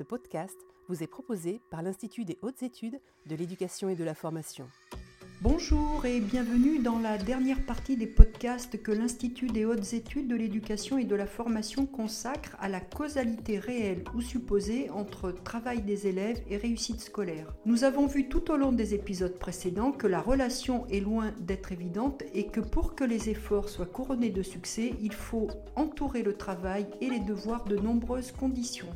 Ce podcast vous est proposé par l'Institut des hautes études de l'éducation et de la formation. Bonjour et bienvenue dans la dernière partie des podcasts que l'Institut des hautes études de l'éducation et de la formation consacre à la causalité réelle ou supposée entre travail des élèves et réussite scolaire. Nous avons vu tout au long des épisodes précédents que la relation est loin d'être évidente et que pour que les efforts soient couronnés de succès, il faut entourer le travail et les devoirs de nombreuses conditions.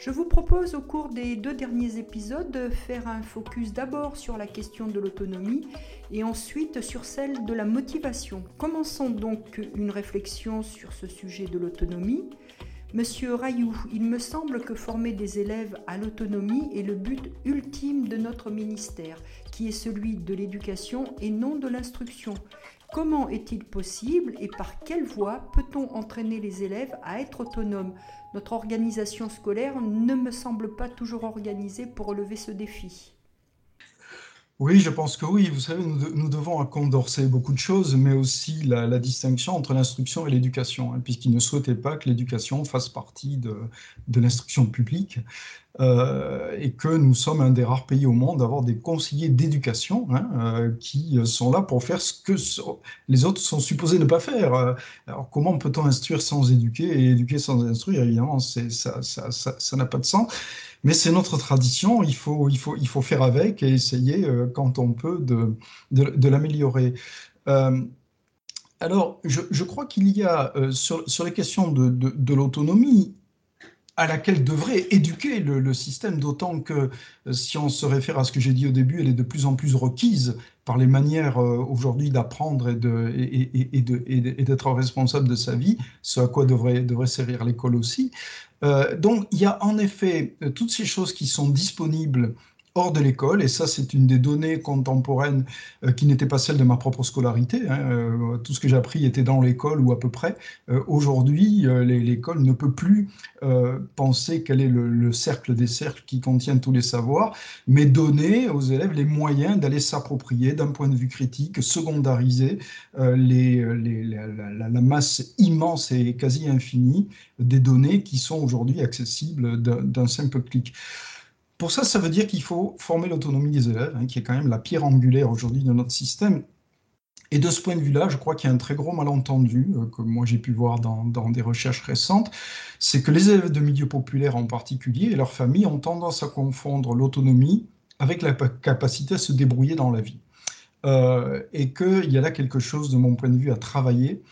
Je vous propose au cours des deux derniers épisodes de faire un focus d'abord sur la question de l'autonomie et ensuite sur celle de la motivation. Commençons donc une réflexion sur ce sujet de l'autonomie. Monsieur Rayou, il me semble que former des élèves à l'autonomie est le but ultime de notre ministère, qui est celui de l'éducation et non de l'instruction. Comment est-il possible et par quelle voie peut-on entraîner les élèves à être autonomes? Notre organisation scolaire ne me semble pas toujours organisée pour relever ce défi. Oui, je pense que oui. Vous savez, nous, devons à Condorcet beaucoup de choses, mais aussi la, distinction entre l'instruction et l'éducation, hein, puisqu'il ne souhaitait pas que l'éducation fasse partie de, l'instruction publique, euh, et que nous sommes un des rares pays au monde à avoir des conseillers d'éducation hein, euh, qui sont là pour faire ce que les autres sont supposés ne pas faire. Alors, comment peut-on instruire sans éduquer et éduquer sans instruire? Évidemment, ça n'a pas de sens. Mais c'est notre tradition, il faut, il, faut, il faut faire avec et essayer, euh, quand on peut, de, de, l'améliorer. Euh, alors, je, je crois qu'il y a, euh, sur, sur, les questions de, de l'autonomie, à laquelle devrait éduquer le, système, d'autant que si on se réfère à ce que j'ai dit au début, elle est de plus en plus requise par les manières aujourd'hui d'apprendre et d'être responsable de sa vie, ce à quoi devrait, devrait servir l'école aussi. Euh, donc il y a en effet euh, toutes ces choses qui sont disponibles hors de l'école, et ça c'est une des données contemporaines euh, qui n'était pas celle de ma propre scolarité. Hein, euh, tout ce que j'ai appris était dans l'école ou à peu près. Euh, aujourd'hui, l'école ne peut plus penser quel est le, cercle des cercles qui contient tous les savoirs, mais donner aux élèves les moyens d'aller s'approprier d'un point de vue critique, secondariser la, masse immense et quasi infinie des données qui sont aujourd'hui accessibles d'un simple clic. Pour ça, ça veut dire qu'il faut former l'autonomie des élèves, hein, qui est quand même la pierre angulaire aujourd'hui de notre système. Et de ce point de vue-là, je crois qu'il y a un très gros malentendu, euh, que moi j'ai pu voir dans, des recherches récentes, c'est que les élèves de milieux populaires en particulier et leurs familles ont tendance à confondre l'autonomie avec la capacité à se débrouiller dans la vie. Euh, et qu'il y a là quelque chose, de mon point de vue, à travailler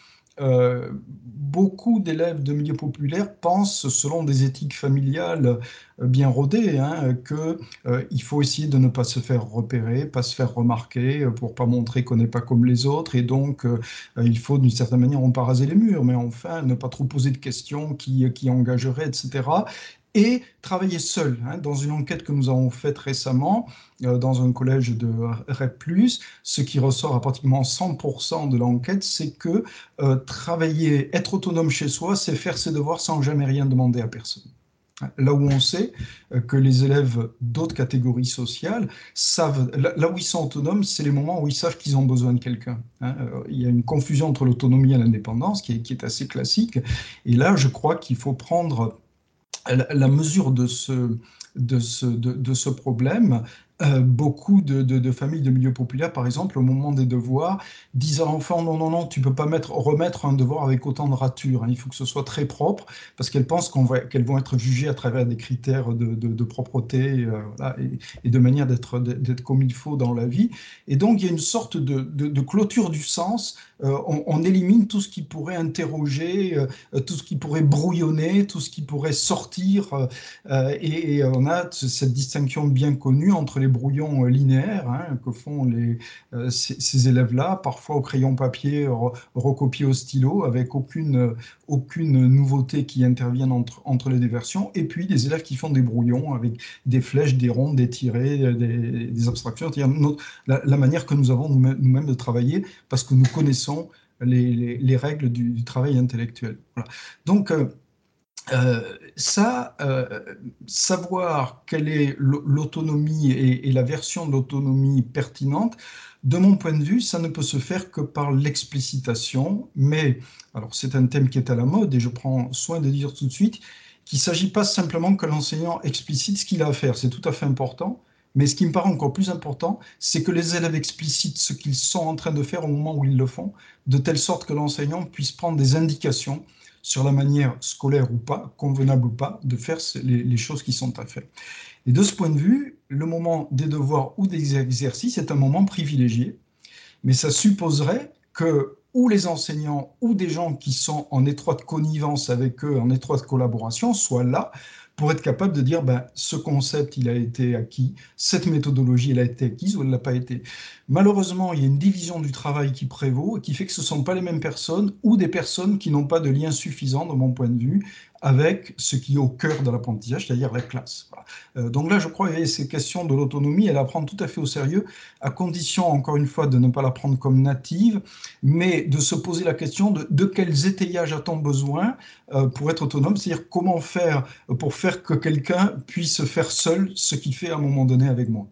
euh, beaucoup d'élèves de milieux populaires pensent, selon des éthiques familiales euh, bien rodées, hein, qu'il euh, faut essayer de ne pas se faire repérer, pas se faire remarquer, pour pas montrer qu'on n'est pas comme les autres, et donc il faut d'une certaine manière, raser les murs, mais enfin ne pas trop poser de questions qui engageraient, etc et travailler seul. Hein. Dans une enquête que nous avons faite récemment euh, dans un collège de REP+, ce qui ressort à pratiquement 100% de l'enquête, c'est que euh, travailler, être autonome chez soi, c'est faire ses devoirs sans jamais rien demander à personne. Là où on sait euh, que les élèves d'autres catégories sociales savent, là où ils sont autonomes, c'est les moments où ils savent qu'ils ont besoin de quelqu'un. Hein. Il y a une confusion entre l'autonomie et l'indépendance qui est, qui est assez classique. Et là, je crois qu'il faut prendre la mesure de ce, de ce, de, ce problème, euh, beaucoup de, familles de milieux populaires, par exemple, au moment des devoirs, disent à l'enfant non, non, non, tu peux pas mettre, remettre un devoir avec autant de rature. Hein. il faut que ce soit très propre, parce qu'elles pensent qu'elles vont être jugées à travers des critères de, propreté euh, et, de manière d'être comme il faut dans la vie. Et donc, il y a une sorte de, clôture du sens. Euh, on, élimine tout ce qui pourrait interroger, tout ce qui pourrait brouillonner, tout ce qui pourrait sortir. et on a cette distinction bien connue entre les brouillons euh, linéaires hein, que font euh, ces, élèves-là, parfois au crayon papier, recopié au stylo, avec aucune, aucune nouveauté qui intervienne entre, entre les versions, et puis des élèves qui font des brouillons avec des flèches, des rondes, des tirés, des, abstractions, c'est-à-dire la, manière que nous avons nous-mêmes de travailler, parce que nous connaissons les, les, règles du, travail intellectuel. Donc, euh, euh, ça, euh, savoir quelle est l'autonomie et, la version de l'autonomie pertinente, de mon point de vue, ça ne peut se faire que par l'explicitation. Mais, alors c'est un thème qui est à la mode et je prends soin de dire tout de suite qu'il ne s'agit pas simplement que l'enseignant explicite ce qu'il a à faire, c'est tout à fait important, mais ce qui me paraît encore plus important, c'est que les élèves explicitent ce qu'ils sont en train de faire au moment où ils le font, de telle sorte que l'enseignant puisse prendre des indications sur la manière scolaire ou pas, convenable ou pas, de faire les, choses qui sont à faire. Et de ce point de vue, le moment des devoirs ou des exercices est un moment privilégié, mais ça supposerait que ou les enseignants ou des gens qui sont en étroite connivence avec eux, en étroite collaboration, soient là pour être capable de dire ben, ce concept, il a été acquis, cette méthodologie, elle a été acquise ou elle n'a pas été. Malheureusement, il y a une division du travail qui prévaut et qui fait que ce ne sont pas les mêmes personnes ou des personnes qui n'ont pas de lien suffisant, de mon point de vue, avec ce qui est au cœur de l'apprentissage, c'est-à-dire la classe. Euh, donc là, je crois que ces questions de l'autonomie, elle la prend tout à fait au sérieux, à condition, encore une fois, de ne pas la prendre comme native, mais de se poser la question de, de quels étayages a-t-on besoin euh, pour être autonome, c'est-à-dire comment faire pour faire que quelqu'un puisse faire seul ce qu'il fait à un moment donné avec moi.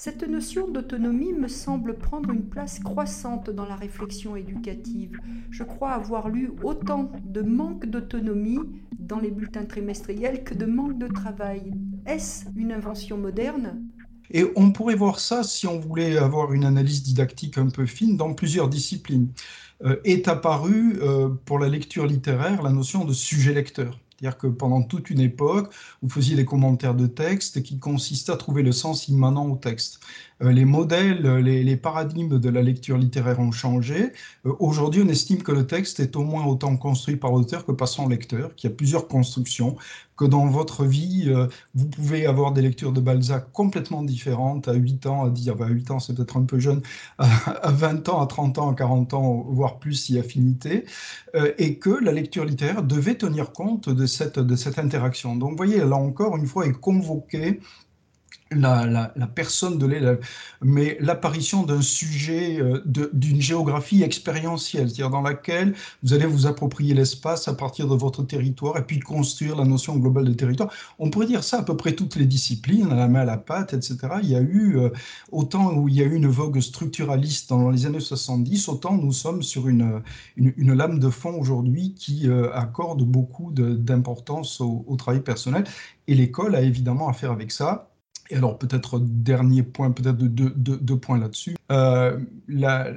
Cette notion d'autonomie me semble prendre une place croissante dans la réflexion éducative. Je crois avoir lu autant de manque d'autonomie dans les bulletins trimestriels que de manque de travail. Est-ce une invention moderne? Et on pourrait voir ça, si on voulait avoir une analyse didactique un peu fine, dans plusieurs disciplines. Euh, est apparue euh, pour la lecture littéraire la notion de sujet lecteur. C'est-à-dire que pendant toute une époque, vous faisiez des commentaires de texte qui consistaient à trouver le sens immanent au texte. Euh, les modèles, les, paradigmes de la lecture littéraire ont changé. Euh, aujourd'hui, on estime que le texte est au moins autant construit par l'auteur que par son lecteur, qu'il y a plusieurs constructions, que dans votre vie, euh, vous pouvez avoir des lectures de Balzac complètement différentes à 8 ans, à 10, 8 ans c'est peut-être un peu jeune, à 20 ans, à 30 ans, à 40 ans, voire plus si affinité, et que la lecture littéraire devait tenir compte de cette, de cette interaction. Donc vous voyez, là encore, une fois, est convoqué la, personne de l'élève, mais l'apparition d'un sujet, euh, d'une géographie expérientielle, c'est-à-dire dans laquelle vous allez vous approprier l'espace à partir de votre territoire et puis construire la notion globale de territoire. On pourrait dire ça à peu près toutes les disciplines, à la main à la pâte, etc. Il y a eu, euh, autant où il y a eu une vogue structuraliste dans les années 70, autant nous sommes sur une, une, lame de fond aujourd'hui qui euh, accorde beaucoup d'importance au, au travail personnel. Et l'école a évidemment à faire avec ça. Et alors peut-être dernier point, peut-être deux, points là-dessus. Euh, la,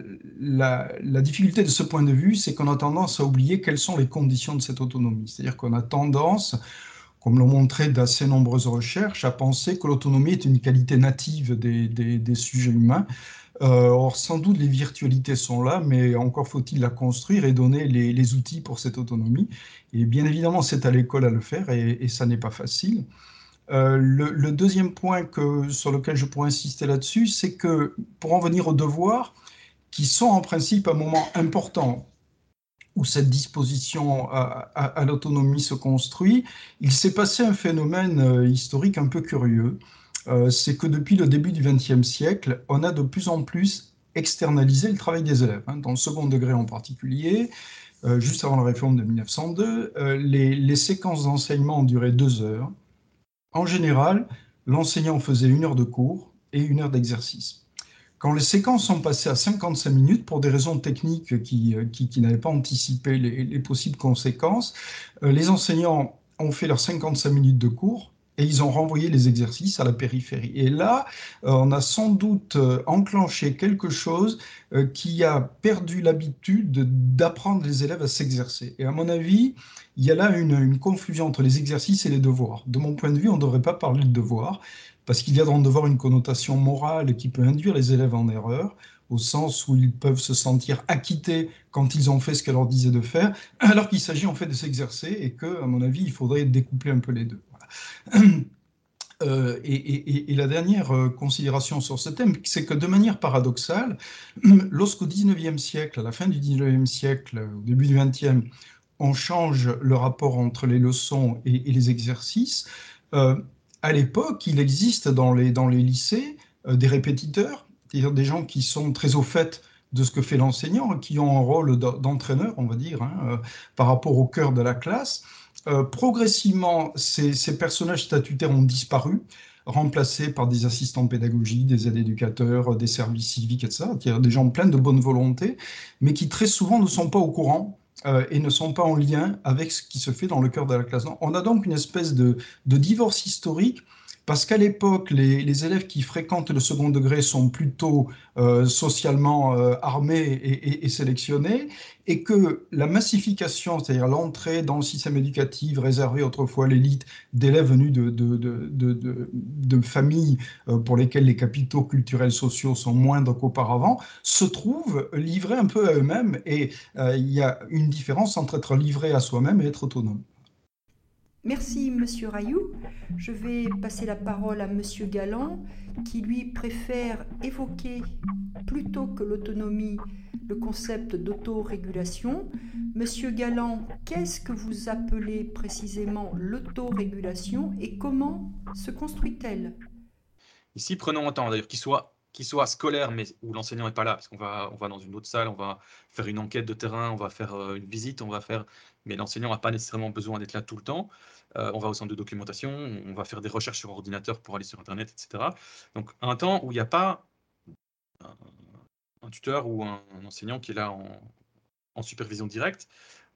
difficulté de ce point de vue, c'est qu'on a tendance à oublier quelles sont les conditions de cette autonomie. C'est-à-dire qu'on a tendance, comme l'ont montré d'assez nombreuses recherches, à penser que l'autonomie est une qualité native des, sujets humains. Euh, or, sans doute, les virtualités sont là, mais encore faut-il la construire et donner les, outils pour cette autonomie. Et bien évidemment, c'est à l'école à le faire, et, et ça n'est pas facile. Euh, le, deuxième point que, sur lequel je pourrais insister là-dessus, c'est que pour en venir aux devoirs, qui sont en principe un moment important où cette disposition à, l'autonomie se construit, il s'est passé un phénomène euh, historique un peu curieux. Euh, c'est que depuis le début du XXe siècle, on a de plus en plus externalisé le travail des élèves, hein, dans le second degré en particulier. juste avant la réforme de 1902, les, les séquences d'enseignement ont duré deux heures. En général, l'enseignant faisait une heure de cours et une heure d'exercice. Quand les séquences sont passées à 55 minutes, pour des raisons techniques qui, euh, n'avaient pas anticipé les, possibles conséquences, euh, les enseignants ont fait leurs 55 minutes de cours et ils ont renvoyé les exercices à la périphérie. Et là, euh, on a sans doute enclenché quelque chose qui a perdu l'habitude d'apprendre les élèves à s'exercer. Et à mon avis, il y a là une, confusion entre les exercices et les devoirs. De mon point de vue, on ne devrait pas parler de devoirs, parce qu'il y a dans le devoir une connotation morale qui peut induire les élèves en erreur, au sens où ils peuvent se sentir acquittés quand ils ont fait ce qu'elle leur disait de faire, alors qu'il s'agit en fait de s'exercer et que, à mon avis, il faudrait découpler un peu les deux. Euh, et, la dernière euh, considération sur ce thème, c'est que de manière paradoxale, lorsqu'au 19e siècle, à la fin du 19e siècle, au début du 20e, on change le rapport entre les leçons et, les exercices. Euh, à l'époque, il existe dans les, dans les lycées des répétiteurs, c'est-à-dire des gens qui sont très au fait de ce que fait l'enseignant, qui ont un rôle d'entraîneur, on va dire, hein, par rapport au cœur de la classe. Progressivement, ces, personnages statutaires ont disparu, remplacés par des assistants pédagogiques, des aides-éducateurs, des services civiques, etc., des gens pleins de bonne volonté, mais qui très souvent ne sont pas au courant et ne sont pas en lien avec ce qui se fait dans le cœur de la classe. On a donc une espèce de divorce historique parce qu'à l'époque, les, élèves qui fréquentent le second degré sont plutôt euh, socialement euh, armés et, sélectionnés, et que la massification, c'est-à-dire l'entrée dans le système éducatif réservé autrefois à l'élite d'élèves venus de, de, familles euh, pour lesquelles les capitaux culturels sociaux sont moindres qu'auparavant, se trouve livrés un peu à eux-mêmes, et il y a une différence entre être livré à soi-même et être autonome. Merci, Monsieur Rayou. Je vais passer la parole à Monsieur Galland, qui lui préfère évoquer plutôt que l'autonomie le concept d'autorégulation. Monsieur Galland, qu'est-ce que vous appelez précisément l'autorégulation et comment se construit-elle? Ici, prenons un temps, d'ailleurs, qu'il soit qu'il soit scolaire, mais où l'enseignant n'est pas là, parce qu'on va, on va dans une autre salle, on va faire une enquête de terrain, on va faire euh, une visite, on va faire, mais l'enseignant n'a pas nécessairement besoin d'être là tout le temps. Euh, on va au centre de documentation, on va faire des recherches sur ordinateur pour aller sur Internet, etc. Donc un temps où il n'y a pas un, tuteur ou un, enseignant qui est là en, supervision directe.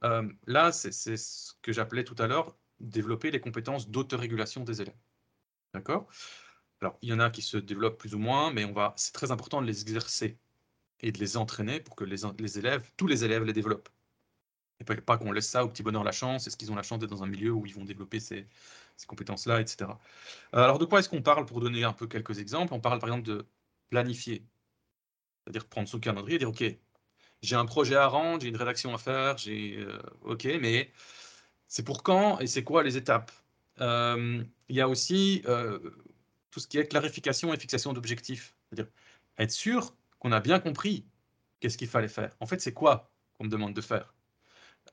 Euh, là, c'est ce que j'appelais tout à l'heure développer les compétences d'autorégulation des élèves. D'accord? Alors, il y en a qui se développent plus ou moins, mais on va, c'est très important de les exercer et de les entraîner pour que les, les élèves, tous les élèves les développent. Et pas, qu'on laisse ça au petit bonheur la chance, est-ce qu'ils ont la chance d'être dans un milieu où ils vont développer ces, ces compétences-là, etc. Euh, alors, de quoi est-ce qu'on parle pour donner un peu quelques exemples? On parle par exemple de planifier, c'est-à-dire prendre son calendrier et dire, OK, j'ai un projet à rendre, j'ai une rédaction à faire, j'ai, euh, OK, mais c'est pour quand et c'est quoi les étapes? Euh, Il y a aussi tout ce qui est clarification et fixation d'objectifs. C'est-à-dire être sûr qu'on a bien compris qu'est-ce qu'il fallait faire. En fait, c'est quoi qu'on me demande de faire?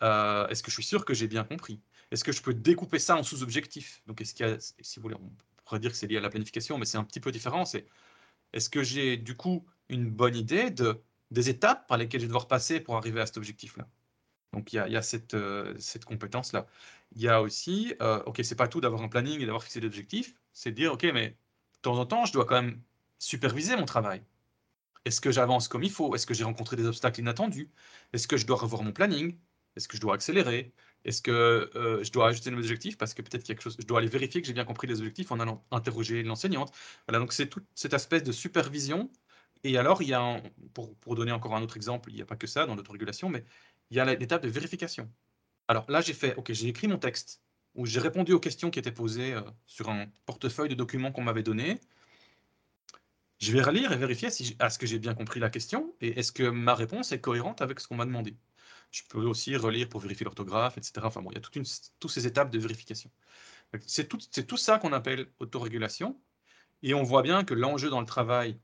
Euh, Est-ce que je suis sûr que j'ai bien compris? Est-ce que je peux découper ça en sous-objectifs? Donc, est-ce qu'il y a, si vous voulez, on pourrait dire que c'est lié à la planification, mais c'est un petit peu différent. Est-ce que j'ai du coup une bonne idée de, des étapes par lesquelles je vais devoir passer pour arriver à cet objectif-là? Donc il y a, cette, euh, cette compétence-là. Il y a aussi, euh, ok, c'est pas tout d'avoir un planning et d'avoir fixé des objectifs, c'est de dire, ok, mais temps en temps, je dois quand même superviser mon travail. Est-ce que j'avance comme il faut? Est-ce que j'ai rencontré des obstacles inattendus? Est-ce que je dois revoir mon planning? Est-ce que je dois accélérer? Est-ce que euh, je dois ajuster mes objectifs? Parce que peut-être quelque chose, je dois aller vérifier que j'ai bien compris les objectifs en allant interroger l'enseignante. Voilà, donc c'est toute cette espèce de supervision. Et alors, il y a, pour, pour, donner encore un autre exemple, il n'y a pas que ça dans l'autorégulation, mais il y a l'étape de vérification. Alors là, j'ai fait, ok, j'ai écrit mon texte, où j'ai répondu aux questions qui étaient posées euh, sur un portefeuille de documents qu'on m'avait donné. Je vais relire et vérifier si est-ce que j'ai bien compris la question et est-ce que ma réponse est cohérente avec ce qu'on m'a demandé. Je peux aussi relire pour vérifier l'orthographe, etc. Enfin bon, il y a toute une, toutes ces étapes de vérification. C'est tout, tout ça qu'on appelle autorégulation. Et on voit bien que l'enjeu dans le travail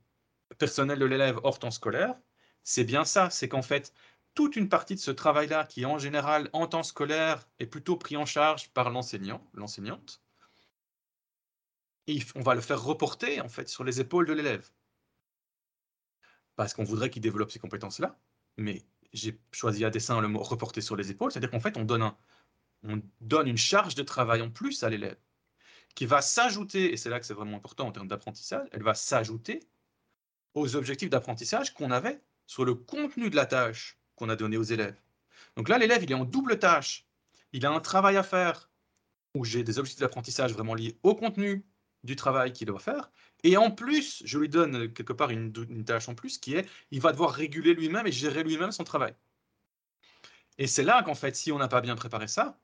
personnel de l'élève hors temps scolaire, c'est bien ça, c'est qu'en fait, toute une partie de ce travail-là, qui en général en temps scolaire est plutôt pris en charge par l'enseignant, l'enseignante, et on va le faire reporter en fait sur les épaules de l'élève. Parce qu'on voudrait qu'il développe ces compétences-là, mais j'ai choisi à dessein le mot reporter sur les épaules, c'est-à-dire qu'en fait on donne, on donne une charge de travail en plus à l'élève, qui va s'ajouter, et c'est là que c'est vraiment important en termes d'apprentissage, elle va s'ajouter aux objectifs d'apprentissage qu'on avait sur le contenu de la tâche qu'on a donné aux élèves. Donc là, l'élève, il est en double tâche. Il a un travail à faire où j'ai des objectifs d'apprentissage vraiment liés au contenu du travail qu'il doit faire. Et en plus, je lui donne quelque part une, tâche en plus qui est, il va devoir réguler lui-même et gérer lui-même son travail. Et c'est là qu'en fait, si on n'a pas bien préparé ça,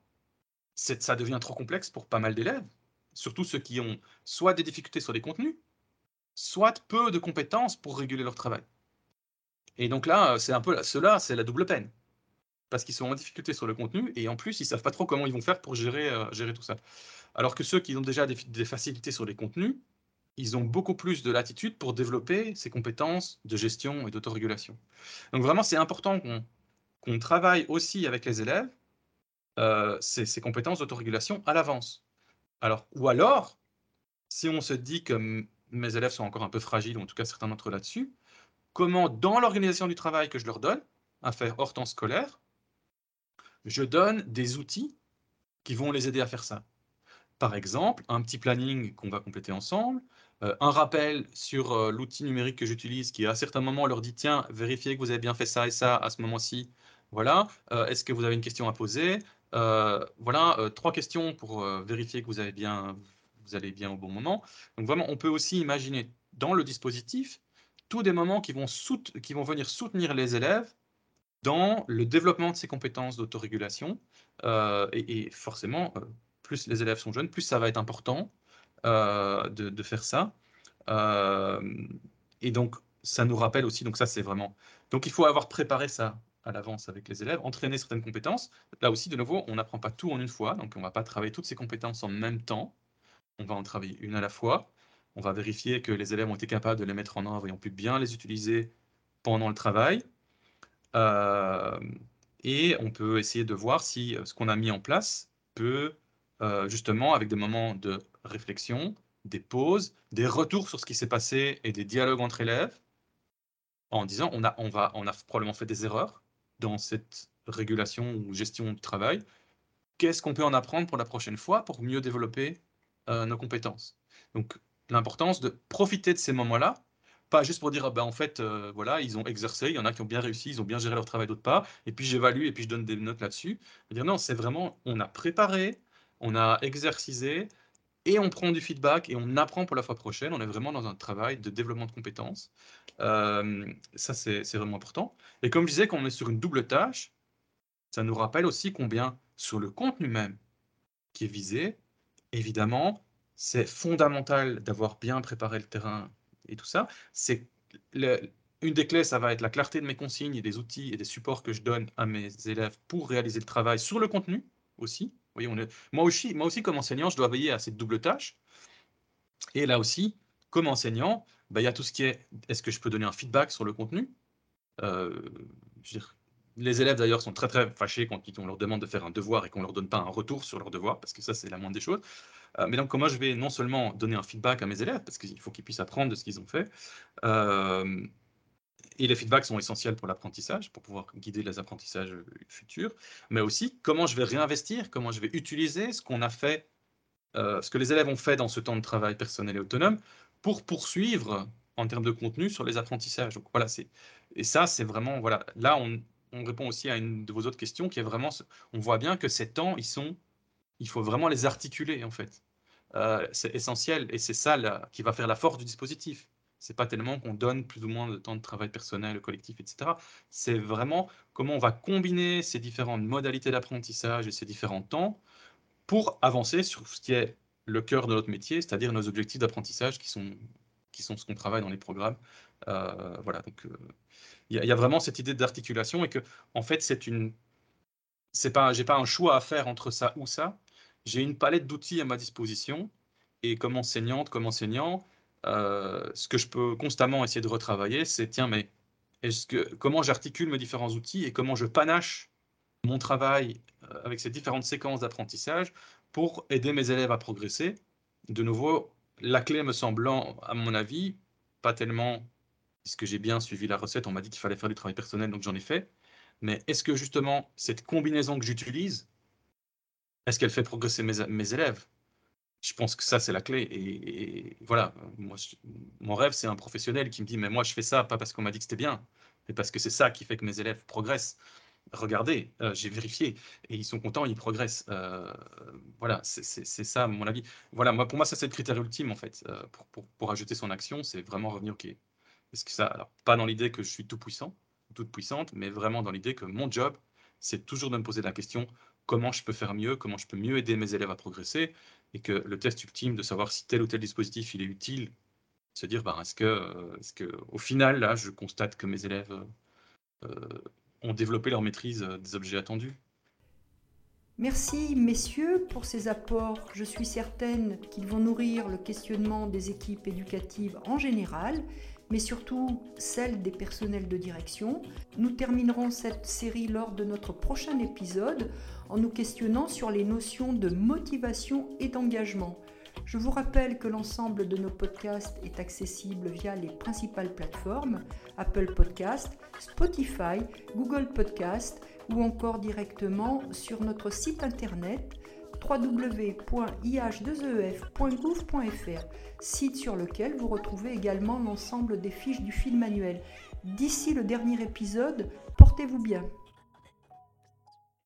ça devient trop complexe pour pas mal d'élèves, surtout ceux qui ont soit des difficultés sur les contenus, soit peu de compétences pour réguler leur travail. Et donc là, c'est un peu cela, c'est la double peine. Parce qu'ils sont en difficulté sur le contenu et en plus, ils savent pas trop comment ils vont faire pour gérer, euh, gérer tout ça. Alors que ceux qui ont déjà des, facilités sur les contenus, ils ont beaucoup plus de latitude pour développer ces compétences de gestion et d'autorégulation. Donc vraiment, c'est important qu'on travaille aussi avec les élèves euh, ces, ces, compétences d'autorégulation à l'avance. Alors, ou alors, si on se dit que mes élèves sont encore un peu fragiles, ou en tout cas certains d'entre eux là-dessus, comment, dans l'organisation du travail que je leur donne, à faire hors temps scolaire, je donne des outils qui vont les aider à faire ça. Par exemple, un petit planning qu'on va compléter ensemble, euh, un rappel sur euh, l'outil numérique que j'utilise qui à certains moments leur dit tiens, vérifiez que vous avez bien fait ça et ça à ce moment-ci, Voilà, est-ce que vous avez une question à poser? Voilà, trois questions pour vérifier que vous, avez bien, vous allez bien au bon moment. Donc vraiment, on peut aussi imaginer dans le dispositif tous des moments qui vont, qui vont venir soutenir les élèves dans le développement de ces compétences d'autorégulation. Euh, et, forcément, euh, plus les élèves sont jeunes, plus ça va être important euh, de, faire ça. et donc, ça nous rappelle aussi, donc ça c'est vraiment... Donc il faut avoir préparé ça à l'avance avec les élèves, entraîner certaines compétences. Là aussi, de nouveau, on n'apprend pas tout en une fois, donc on ne va pas travailler toutes ces compétences en même temps. On va en travailler une à la fois. On va vérifier que les élèves ont été capables de les mettre en œuvre et ont pu bien les utiliser pendant le travail. Euh, et on peut essayer de voir si euh, ce qu'on a mis en place peut, euh, justement, avec des moments de réflexion, des pauses, des retours sur ce qui s'est passé et des dialogues entre élèves, en disant on a, on, va, on a probablement fait des erreurs dans cette régulation ou gestion du travail. Qu'est-ce qu'on peut en apprendre pour la prochaine fois pour mieux développer nos compétences? Donc, l'importance de profiter de ces moments-là pas juste pour dire, bah, en fait, euh, voilà, ils ont exercé, il y en a qui ont bien réussi, ils ont bien géré leur travail, d'autres pas, et puis j'évalue et puis je donne des notes là-dessus. Dire non, c'est vraiment, on a préparé, on a exercisé, et on prend du feedback et on apprend pour la fois prochaine. On est vraiment dans un travail de développement de compétences. Euh, ça, c'est vraiment important. Et comme je disais, quand on est sur une double tâche, ça nous rappelle aussi combien sur le contenu même qui est visé, évidemment, c'est fondamental d'avoir bien préparé le terrain et tout ça, c'est une des clés, ça va être la clarté de mes consignes et des outils et des supports que je donne à mes élèves pour réaliser le travail sur le contenu aussi. Voyez, moi, aussi moi aussi, comme enseignant, je dois veiller à cette double tâche. Et là aussi, comme enseignant, bah, il y a tout ce qui est, est-ce que je peux donner un feedback sur le contenu? Euh, je veux dire, les élèves d'ailleurs sont très très fâchés quand on leur demande de faire un devoir et qu'on leur donne pas un retour sur leur devoir, parce que ça c'est la moindre des choses. Euh, mais donc comment je vais non seulement donner un feedback à mes élèves, parce qu'il faut qu'ils puissent apprendre de ce qu'ils ont fait, euh, et les feedbacks sont essentiels pour l'apprentissage, pour pouvoir guider les apprentissages futurs, mais aussi comment je vais réinvestir, comment je vais utiliser ce qu'on a fait, euh, ce que les élèves ont fait dans ce temps de travail personnel et autonome, pour poursuivre en termes de contenu sur les apprentissages. Donc voilà, c'est et ça c'est vraiment voilà là on, on répond aussi à une de vos autres questions qui est vraiment, on voit bien que ces temps, ils sont, il faut vraiment les articuler en fait. Euh, c'est essentiel et c'est ça qui va faire la force du dispositif. C'est pas tellement qu'on donne plus ou moins de temps de travail personnel, collectif, etc. C'est vraiment comment on va combiner ces différentes modalités d'apprentissage et ces différents temps pour avancer sur ce qui est le cœur de notre métier, c'est-à-dire nos objectifs d'apprentissage qui sont, qui sont ce qu'on travaille dans les programmes. Euh, voilà, donc euh, il y, a vraiment cette idée d'articulation et que, en fait, c'est une. C'est pas, j'ai pas un choix à faire entre ça ou ça. J'ai une palette d'outils à ma disposition et comme enseignante, comme enseignant, euh, ce que je peux constamment essayer de retravailler, c'est tiens, mais est-ce que comment j'articule mes différents outils et comment je panache mon travail euh, avec ces différentes séquences d'apprentissage pour aider mes élèves à progresser? De nouveau, la clé me semblant, à mon avis, pas tellement que j'ai bien suivi la recette, on m'a dit qu'il fallait faire du travail personnel, donc j'en ai fait. Mais est-ce que justement, cette combinaison que j'utilise, est-ce qu'elle fait progresser mes, élèves? Je pense que ça, c'est la clé. Et, voilà, moi, mon rêve, c'est un professionnel qui me dit, mais moi, je fais ça pas parce qu'on m'a dit que c'était bien, mais parce que c'est ça qui fait que mes élèves progressent. Regardez, euh, j'ai vérifié et ils sont contents, ils progressent. Euh, voilà, c'est ça, mon avis. Voilà, moi, pour moi, ça, c'est le critère ultime, en fait, euh, pour, pour, ajouter son action, c'est vraiment revenir, Pas dans l'idée que je suis tout puissant, toute puissante, mais vraiment dans l'idée que mon job, c'est toujours de me poser la question comment je peux faire mieux, comment je peux mieux aider mes élèves à progresser, et que le test ultime de savoir si tel ou tel dispositif il est utile, se dire bah, est-ce que, est que au final là, je constate que mes élèves euh, ont développé leur maîtrise des objets attendus. Merci messieurs pour ces apports. Je suis certaine qu'ils vont nourrir le questionnement des équipes éducatives en général mais surtout celle des personnels de direction. Nous terminerons cette série lors de notre prochain épisode en nous questionnant sur les notions de motivation et d'engagement. Je vous rappelle que l'ensemble de nos podcasts est accessible via les principales plateformes Apple Podcast, Spotify, Google Podcast ou encore directement sur notre site internet www.ih2ef.gouv.fr, site sur lequel vous retrouvez également l'ensemble des fiches du film manuel. D'ici le dernier épisode, portez-vous bien.